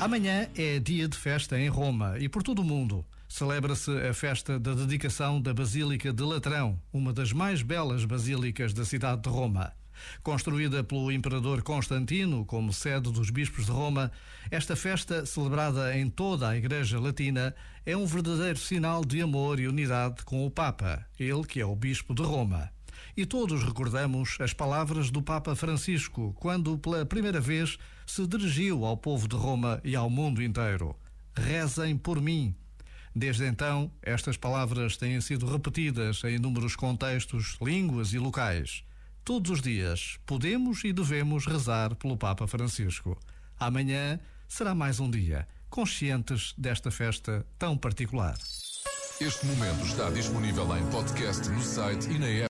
Amanhã é dia de festa em Roma e por todo o mundo. Celebra-se a festa da dedicação da Basílica de Latrão, uma das mais belas basílicas da cidade de Roma. Construída pelo imperador Constantino como sede dos bispos de Roma, esta festa, celebrada em toda a Igreja Latina, é um verdadeiro sinal de amor e unidade com o Papa, ele que é o bispo de Roma. E todos recordamos as palavras do Papa Francisco quando, pela primeira vez, se dirigiu ao povo de Roma e ao mundo inteiro: Rezem por mim. Desde então, estas palavras têm sido repetidas em inúmeros contextos, línguas e locais. Todos os dias podemos e devemos rezar pelo Papa Francisco. Amanhã será mais um dia, conscientes desta festa tão particular. Este momento está disponível em podcast no site e na app.